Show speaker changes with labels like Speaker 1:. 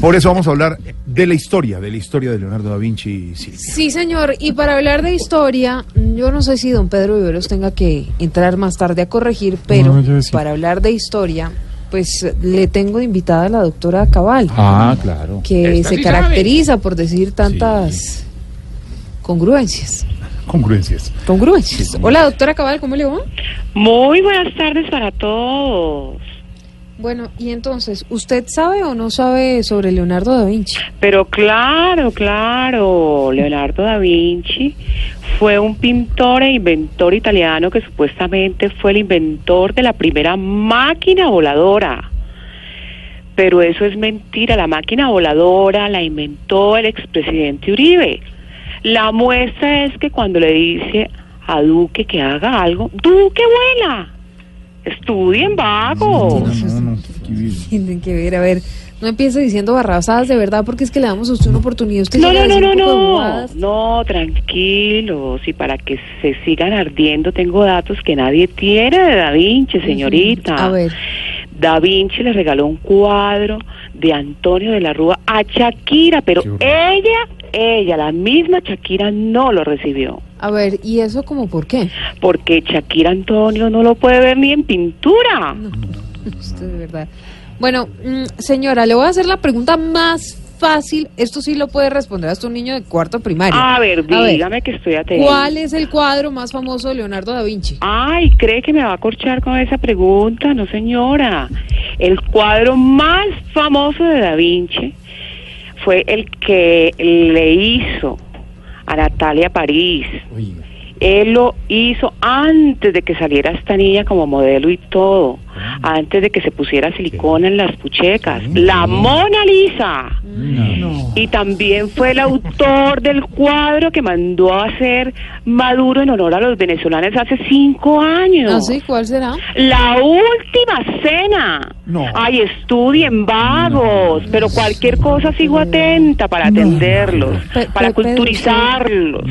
Speaker 1: Por eso vamos a hablar de la historia, de la historia de Leonardo da Vinci. Sí,
Speaker 2: sí señor. Y para hablar de historia, yo no sé si don Pedro Viveros tenga que entrar más tarde a corregir, pero para hablar de historia, pues le tengo invitada a la doctora Cabal.
Speaker 1: Ah, claro.
Speaker 2: Que se caracteriza por decir tantas congruencias.
Speaker 1: Congruencias.
Speaker 2: Congruencias. Hola, doctora Cabal, ¿cómo le va?
Speaker 3: Muy buenas tardes para todos.
Speaker 2: Bueno, y entonces, ¿usted sabe o no sabe sobre Leonardo da Vinci?
Speaker 3: Pero claro, claro, Leonardo da Vinci fue un pintor e inventor italiano que supuestamente fue el inventor de la primera máquina voladora. Pero eso es mentira, la máquina voladora la inventó el expresidente Uribe. La muestra es que cuando le dice a Duque que haga algo, Duque vuela. Estudien vagos.
Speaker 2: Tienen que ver, a ver, no empiece diciendo barrabasadas de verdad porque es que le damos a usted una oportunidad. Usted
Speaker 3: no, no, no, no, no, no, tranquilos y para que se sigan ardiendo tengo datos que nadie tiene de Da Vinci, señorita.
Speaker 2: A ver.
Speaker 3: Da Vinci le regaló un cuadro de Antonio de la Rúa a Shakira, pero ella, ella, la misma Shakira no lo recibió.
Speaker 2: A ver, ¿y eso como por qué?
Speaker 3: Porque Shakira Antonio no lo puede ver ni en pintura.
Speaker 2: No, usted de verdad. Bueno, mm, señora, le voy a hacer la pregunta más fácil. Esto sí lo puede responder hasta un niño de cuarto primario.
Speaker 3: A ver, dígame que estoy atento.
Speaker 2: ¿Cuál es el cuadro más famoso de Leonardo da Vinci?
Speaker 3: Ay, ¿cree que me va a corchar con esa pregunta? No, señora. El cuadro más famoso de da Vinci fue el que le hizo a Natalia París. Él lo hizo antes de que saliera esta niña como modelo y todo, ah. antes de que se pusiera silicona en las puchecas. La Mona Lisa. Y también fue el autor del cuadro que mandó a hacer Maduro en honor a los venezolanos hace cinco años.
Speaker 2: ¿Ah, sí? ¿Cuál será?
Speaker 3: La última cena. No. Ay, estudien vagos, pero cualquier cosa sigo atenta para atenderlos, para culturizarlos.